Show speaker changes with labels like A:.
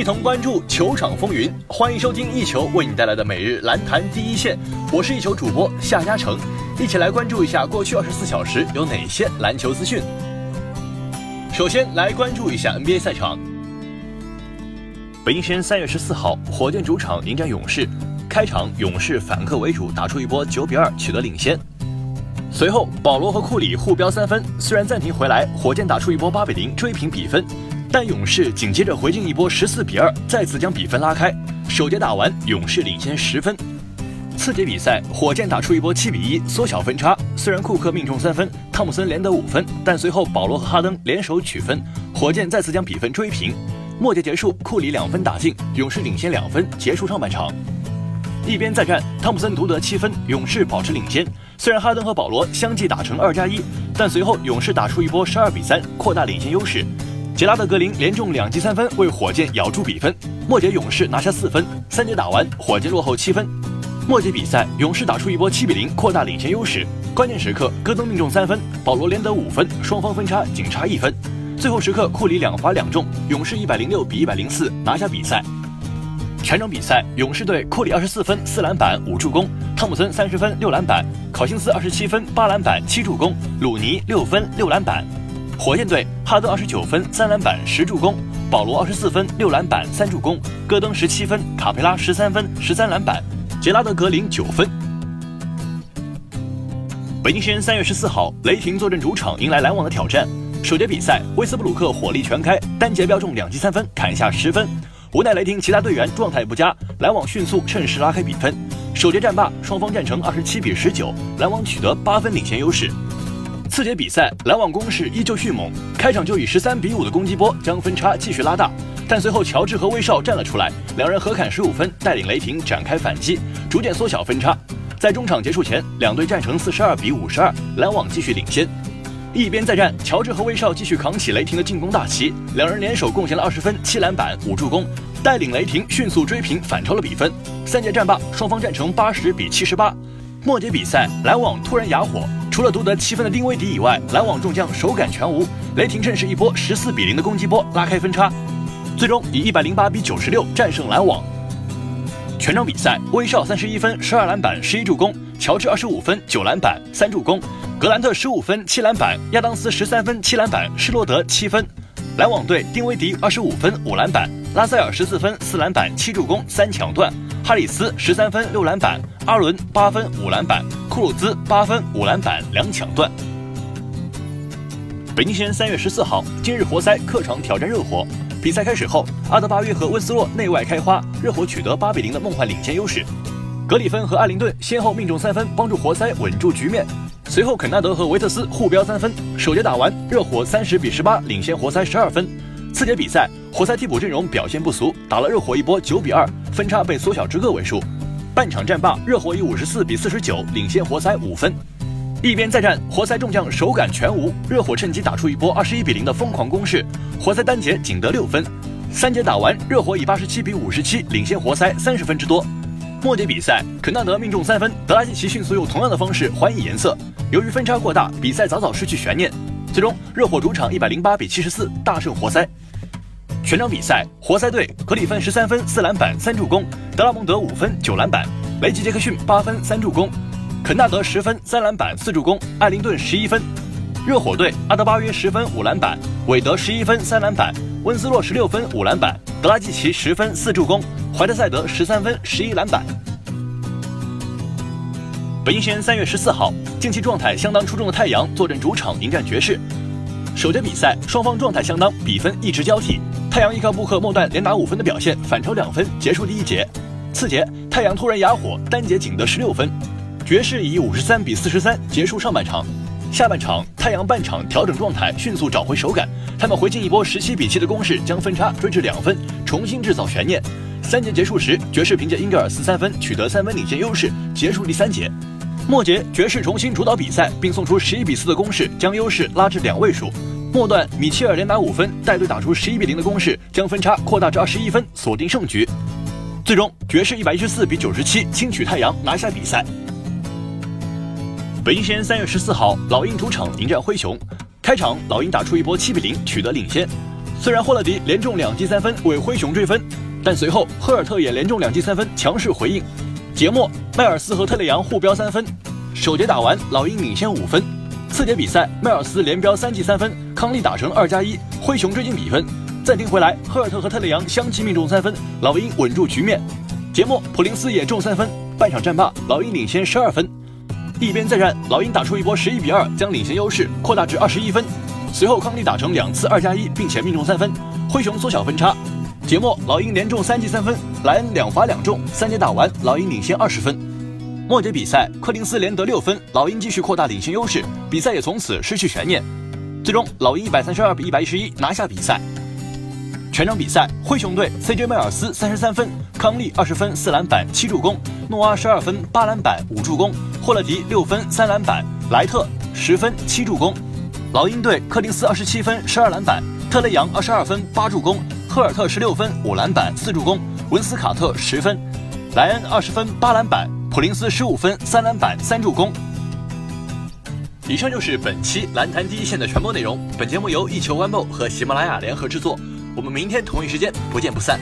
A: 一同关注球场风云。欢迎收听一球为你带来的每日篮坛第一线，我是一球主播夏嘉诚，一起来关注一下过去二十四小时有哪些篮球资讯。首先来关注一下 NBA 赛场。北京时间三月十四号，火箭主场迎战勇士，开场勇士反客为主，打出一波九比二取得领先。随后保罗和库里互飙三分，虽然暂停回来，火箭打出一波八比零追平比分，但勇士紧接着回敬一波十四比二，再次将比分拉开。首节打完，勇士领先十分。次节比赛，火箭打出一波七比一，缩小分差。虽然库克命中三分，汤普森连得五分，但随后保罗和哈登联手取分，火箭再次将比分追平。末节结束，库里两分打进，勇士领先两分，结束上半场。一边再战，汤普森独得七分，勇士保持领先。虽然哈登和保罗相继打成二加一，但随后勇士打出一波十二比三，扩大领先优势。杰拉德格林连中两记三分，为火箭咬住比分。末节勇士拿下四分，三节打完，火箭落后七分。末节比赛，勇士打出一波七比零，扩大领先优势。关键时刻，戈登命中三分，保罗连得五分，双方分差仅差一分。最后时刻，库里两罚两中，勇士一百零六比一百零四拿下比赛。全场比赛，勇士队库里二十四分四篮板五助攻，汤普森三十分六篮板，考辛斯二十七分八篮板七助攻，鲁尼六分六篮板。火箭队哈登二十九分三篮板十助攻，保罗二十四分六篮板三助攻，戈登十七分，卡佩拉十三分十三篮板，杰拉德格林九分。北京时间三月十四号，雷霆坐镇主场迎来篮网的挑战。首节比赛，威斯布鲁克火力全开，单节飙中两记三分，砍下十分。无奈雷霆其他队员状态不佳，篮网迅速趁势拉开比分。首节战罢，双方战成二十七比十九，篮网取得八分领先优势。次节比赛，篮网攻势依旧迅猛，开场就以十三比五的攻击波将分差继续拉大，但随后乔治和威少站了出来，两人合砍十五分，带领雷霆展开反击，逐渐缩小分差。在中场结束前，两队战成四十二比五十二，篮网继续领先。一边再战，乔治和威少继续扛起雷霆的进攻大旗，两人联手贡献了二十分、七篮板、五助攻，带领雷霆迅速追平，反超了比分。三节战罢，双方战成八十比七十八。末节比赛，篮网突然哑火，除了独得七分的丁威迪以外，篮网众将手感全无。雷霆趁势一波十四比零的攻击波拉开分差，最终以一百零八比九十六战胜篮网。全场比赛，威少三十一分、十二篮板、十一助攻；乔治二十五分、九篮板、三助攻。格兰特十五分七篮板，亚当斯十三分七篮板，施罗德七分。篮网队丁威迪二十五分五篮板，拉塞尔十四分四篮板七助攻三抢断，哈里斯十三分六篮板，阿伦八分五篮板，库鲁兹八分五篮板两抢断。北京时间三月十四号，今日活塞客场挑战热火。比赛开始后，阿德巴约和温斯洛内外开花，热火取得八比零的梦幻领先优势。格里芬和艾灵顿先后命中三分，帮助活塞稳住局面。随后，肯纳德和维特斯互飙三分。首节打完，热火三十比十八领先活塞十二分。次节比赛，活塞替补阵容表现不俗，打了热火一波九比二，分差被缩小至个位数。半场战罢，热火以五十四比四十九领先活塞五分。一边再战，活塞众将手感全无，热火趁机打出一波二十一比零的疯狂攻势，活塞单节仅得六分。三节打完，热火以八十七比五十七领先活塞三十分之多。末节比赛，肯纳德命中三分，德拉季奇迅速用同样的方式还以颜色。由于分差过大，比赛早早失去悬念。最终，热火主场一百零八比七十四大胜活塞。全场比赛，活塞队格里芬十三分四篮板三助攻，德拉蒙德五分九篮板，雷吉杰克逊八分三助攻，肯纳德十分三篮板四助攻，艾灵顿十一分。热火队阿德巴约十分五篮板，韦德十一分三篮板，温斯洛十六分五篮板，德拉季奇十分四助攻，怀特塞德十三分十一篮板。北京时间三月十四号，近期状态相当出众的太阳坐镇主场迎战爵士。首节比赛，双方状态相当，比分一直交替。太阳依靠布克末段连拿五分的表现，反超两分，结束第一节。次节，太阳突然哑火，单节仅得十六分。爵士以五十三比四十三结束上半场。下半场，太阳半场调整状态，迅速找回手感。他们回敬一波十七比七的攻势，将分差追至两分，重新制造悬念。三节结束时，爵士凭借英格尔斯三分取得三分领先优势，结束第三节。末节，爵士重新主导比赛，并送出十一比四的攻势，将优势拉至两位数。末段，米切尔连拿五分，带队打出十一比零的攻势，将分差扩大至二十一分，锁定胜局。最终，爵士一百一十四比九十七轻取太阳，拿下比赛。北京时间三月十四号，老鹰主场迎战灰熊。开场，老鹰打出一波七比零，取得领先。虽然霍勒迪连中两记三分为灰熊追分，但随后赫尔特也连中两记三分强势回应。节末，迈尔斯和特雷杨互飙三分。首节打完，老鹰领先五分。次节比赛，迈尔斯连飙三记三分，康利打成二加一，灰熊追进比分。暂停回来，赫尔特和特雷杨相继命中三分，老鹰稳住局面。节末，普林斯也中三分，半场战罢，老鹰领先十二分。一边再战，老鹰打出一波十一比二，将领先优势扩大至二十一分。随后康利打成两次二加一，并且命中三分，灰熊缩小分差。节末老鹰连中三记三分，莱恩两罚两中。三节打完，老鹰领先二十分。末节比赛，柯林斯连得六分，老鹰继续扩大领先优势，比赛也从此失去悬念。最终，老鹰一百三十二比一百一十一拿下比赛。全场比赛，灰熊队 CJ 迈尔斯三十三分，康利二十分四篮板七助攻，诺阿十二分八篮板五助攻，霍勒迪六分三篮板，莱特十分七助攻。老鹰队柯林斯二十七分十二篮板，特雷杨二十二分八助攻，赫尔特十六分五篮板四助攻，文斯卡特十分，莱恩二十分八篮板，普林斯十五分三篮板三助攻。以上就是本期蓝坛第一线的全部内容。本节目由一球 One 和喜马拉雅联合制作。我们明天同一时间不见不散。